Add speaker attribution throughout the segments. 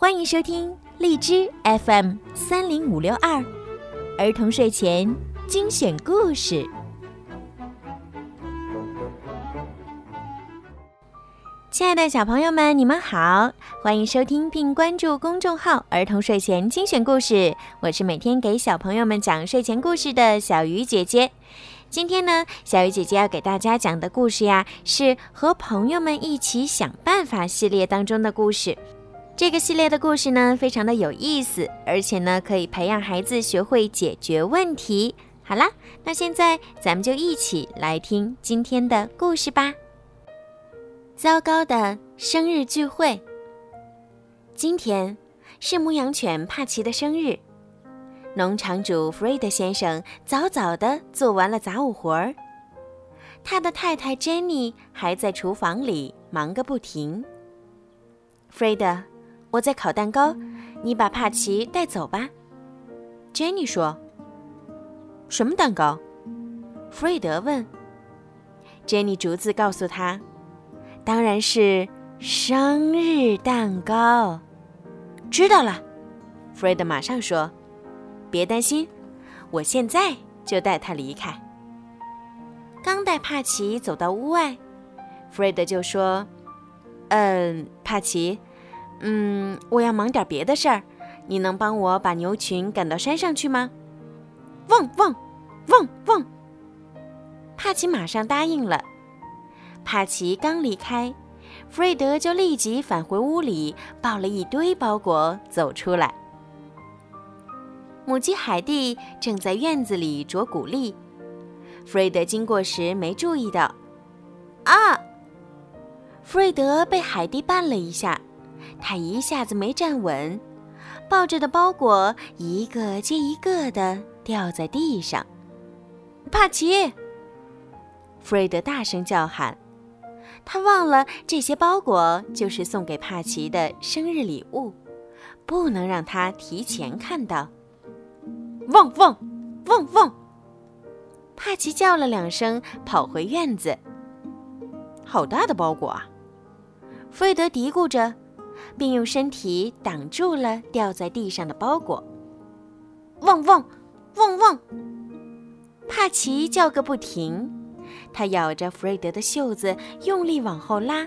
Speaker 1: 欢迎收听荔枝 FM 三零五六二儿童睡前精选故事。亲爱的小朋友们，你们好，欢迎收听并关注公众号“儿童睡前精选故事”。我是每天给小朋友们讲睡前故事的小鱼姐姐。今天呢，小鱼姐姐要给大家讲的故事呀，是和朋友们一起想办法系列当中的故事。这个系列的故事呢，非常的有意思，而且呢，可以培养孩子学会解决问题。好啦，那现在咱们就一起来听今天的故事吧。糟糕的生日聚会。今天是牧羊犬帕奇的生日。农场主弗瑞德先生早早地做完了杂物活儿，他的太太珍妮还在厨房里忙个不停。弗瑞德，我在烤蛋糕，你把帕奇带走吧。珍妮说。什么蛋糕？弗瑞德问。珍妮逐字告诉他：“当然是生日蛋糕。”知道了，弗瑞德马上说。别担心，我现在就带他离开。刚带帕奇走到屋外，弗瑞德就说：“嗯，帕奇，嗯，我要忙点别的事儿，你能帮我把牛群赶到山上去吗？”汪汪，汪汪！帕奇马上答应了。帕奇刚离开，弗瑞德就立即返回屋里，抱了一堆包裹走出来。母鸡海蒂正在院子里啄谷粒，弗瑞德经过时没注意到。啊！弗瑞德被海蒂绊了一下，他一下子没站稳，抱着的包裹一个接一个的掉在地上。帕奇！弗瑞德大声叫喊，他忘了这些包裹就是送给帕奇的生日礼物，不能让他提前看到。汪汪，汪汪！帕奇叫了两声，跑回院子。好大的包裹啊！弗瑞德嘀咕着，并用身体挡住了掉在地上的包裹。汪汪，汪汪！帕奇叫个不停，他咬着弗瑞德的袖子，用力往后拉，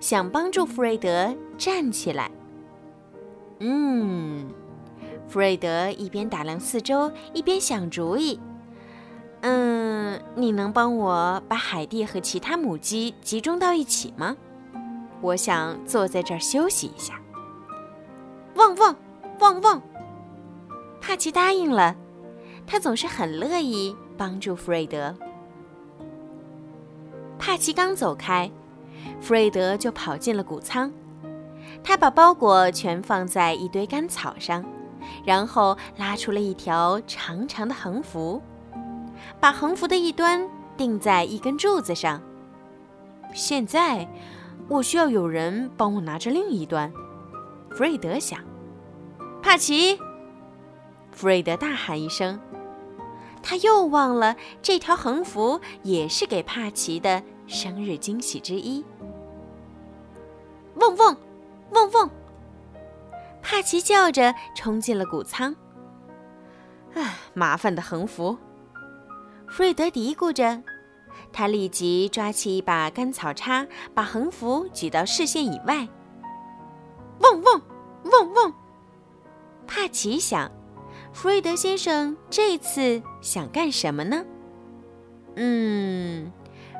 Speaker 1: 想帮助弗瑞德站起来。嗯。弗瑞德一边打量四周，一边想主意。嗯，你能帮我把海蒂和其他母鸡集中到一起吗？我想坐在这儿休息一下。汪汪，汪汪！帕奇答应了，他总是很乐意帮助弗瑞德。帕奇刚走开，弗瑞德就跑进了谷仓，他把包裹全放在一堆干草上。然后拉出了一条长长的横幅，把横幅的一端钉在一根柱子上。现在，我需要有人帮我拿着另一端。弗瑞德想。帕奇，弗瑞德大喊一声，他又忘了这条横幅也是给帕奇的生日惊喜之一。嗡嗡，嗡嗡。帕奇叫着冲进了谷仓。唉，麻烦的横幅！弗瑞德嘀咕着，他立即抓起一把干草叉，把横幅举到视线以外。嗡嗡嗡嗡！帕奇想，弗瑞德先生这次想干什么呢？嗯，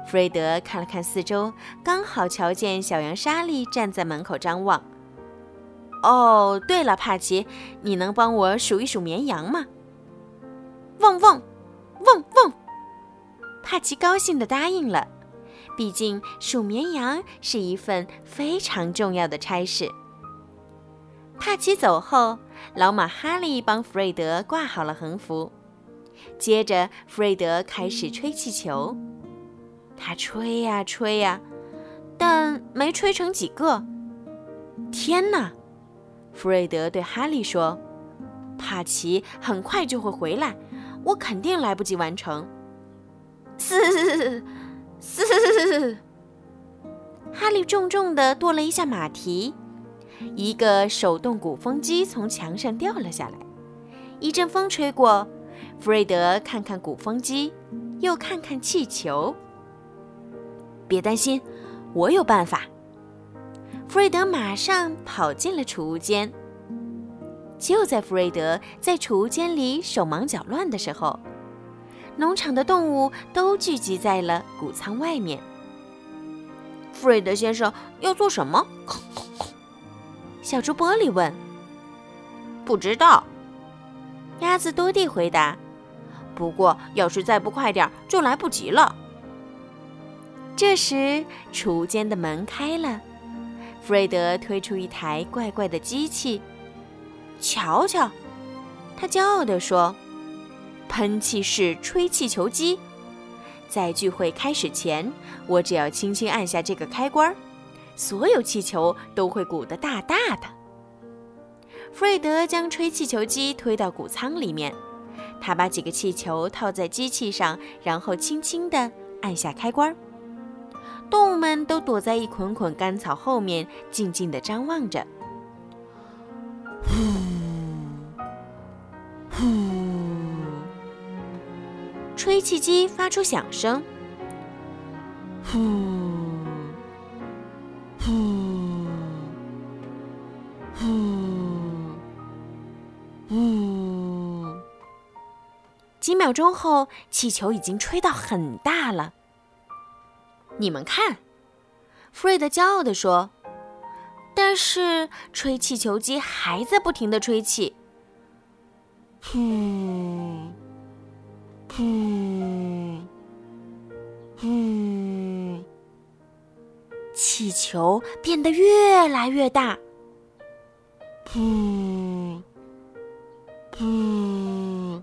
Speaker 1: 弗瑞德看了看四周，刚好瞧见小羊莎莉站在门口张望。哦，对了，帕奇，你能帮我数一数绵羊吗？汪汪，汪汪！帕奇高兴地答应了，毕竟数绵羊是一份非常重要的差事。帕奇走后，老马哈利帮弗瑞德挂好了横幅，接着弗瑞德开始吹气球，他吹呀吹呀，但没吹成几个。天哪！弗瑞德对哈利说：“帕奇很快就会回来，我肯定来不及完成。”嘶嘶嘶！哈利重重的跺了一下马蹄，一个手动鼓风机从墙上掉了下来。一阵风吹过，弗瑞德看看鼓风机，又看看气球。别担心，我有办法。弗瑞德马上跑进了储物间。就在弗瑞德在储物间里手忙脚乱的时候，农场的动物都聚集在了谷仓外面。弗瑞德先生要做什么？小猪玻璃问。不知道。鸭子多蒂回答。不过要是再不快点，就来不及了。这时，储物间的门开了。弗瑞德推出一台怪怪的机器，瞧瞧，他骄傲地说：“喷气式吹气球机，在聚会开始前，我只要轻轻按下这个开关，所有气球都会鼓得大大的。”弗瑞德将吹气球机推到谷仓里面，他把几个气球套在机器上，然后轻轻地按下开关。动物们都躲在一捆捆干草后面，静静地张望着。吹气机发出响声。呼，呼，呼，呼。几秒钟后，气球已经吹到很大了。你们看，弗瑞德骄傲地说。但是吹气球机还在不停地吹气。呼，呼，呼，气球变得越来越大。呼，呼，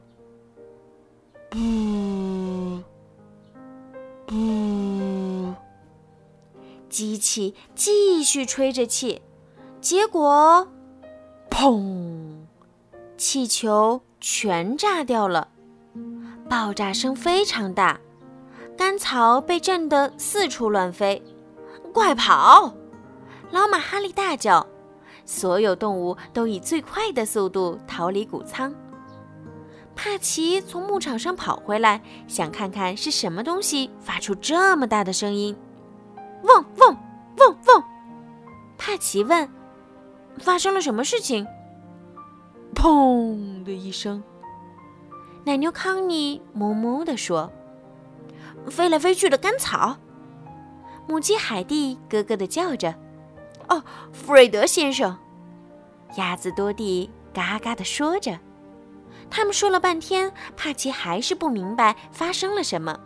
Speaker 1: 呼，呼。机器继续吹着气，结果，砰！气球全炸掉了，爆炸声非常大，干草被震得四处乱飞。快跑！老马哈利大叫。所有动物都以最快的速度逃离谷仓。帕奇从牧场上跑回来，想看看是什么东西发出这么大的声音。嗡嗡嗡嗡，帕奇问：“发生了什么事情？”砰的一声，奶牛康妮哞哞地说：“飞来飞去的干草。”母鸡海蒂咯咯地叫着：“哦，弗瑞德先生！”鸭子多蒂嘎嘎地说着。他们说了半天，帕奇还是不明白发生了什么。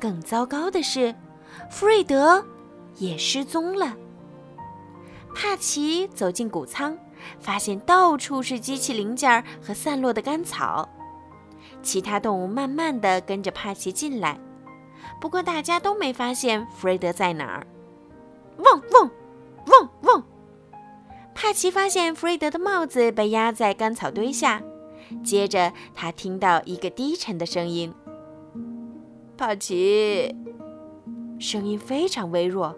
Speaker 1: 更糟糕的是。弗瑞德也失踪了。帕奇走进谷仓，发现到处是机器零件和散落的干草。其他动物慢慢地跟着帕奇进来，不过大家都没发现弗瑞德在哪儿。汪汪汪汪！帕奇发现弗瑞德的帽子被压在干草堆下，接着他听到一个低沉的声音：“帕奇。”声音非常微弱，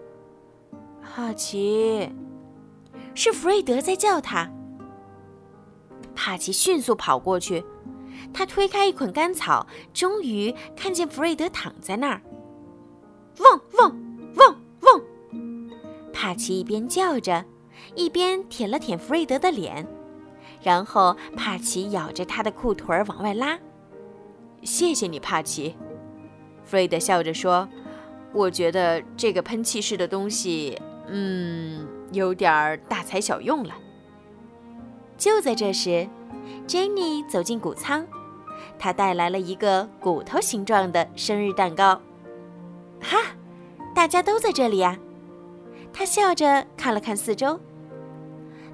Speaker 1: 帕奇，是弗瑞德在叫他。帕奇迅速跑过去，他推开一捆干草，终于看见弗瑞德躺在那儿。汪汪汪汪！帕奇一边叫着，一边舔了舔弗瑞德的脸，然后帕奇咬着他的裤腿儿往外拉。谢谢你，帕奇。弗瑞德笑着说。我觉得这个喷气式的东西，嗯，有点儿大材小用了。就在这时，Jenny 走进谷仓，他带来了一个骨头形状的生日蛋糕。哈，大家都在这里呀！他笑着看了看四周，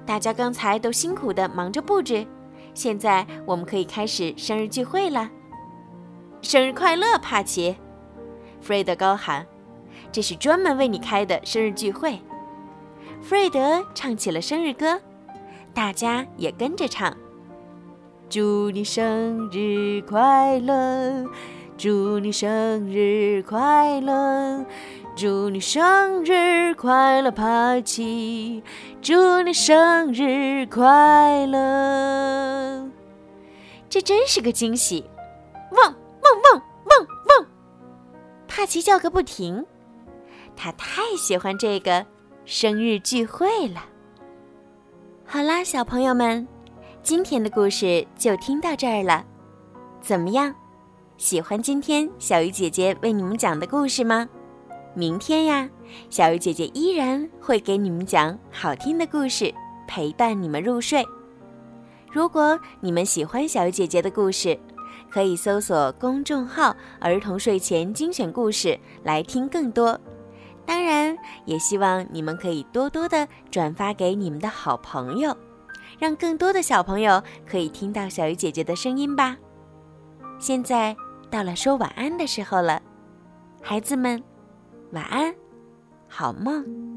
Speaker 1: 大家刚才都辛苦的忙着布置，现在我们可以开始生日聚会了。生日快乐，帕奇！弗瑞德高喊：“这是专门为你开的生日聚会。”弗瑞德唱起了生日歌，大家也跟着唱：“祝你生日快乐，祝你生日快乐，祝你生日快乐，帕奇，祝你生日快乐。这真是个惊喜！汪汪汪汪汪！帕奇叫个不停，他太喜欢这个生日聚会了。好啦，小朋友们，今天的故事就听到这儿了。怎么样？喜欢今天小鱼姐姐为你们讲的故事吗？明天呀，小鱼姐姐依然会给你们讲好听的故事，陪伴你们入睡。如果你们喜欢小鱼姐姐的故事，可以搜索公众号“儿童睡前精选故事”来听更多。当然，也希望你们可以多多的转发给你们的好朋友，让更多的小朋友可以听到小鱼姐姐的声音吧。现在。到了说晚安的时候了，孩子们，晚安，好梦。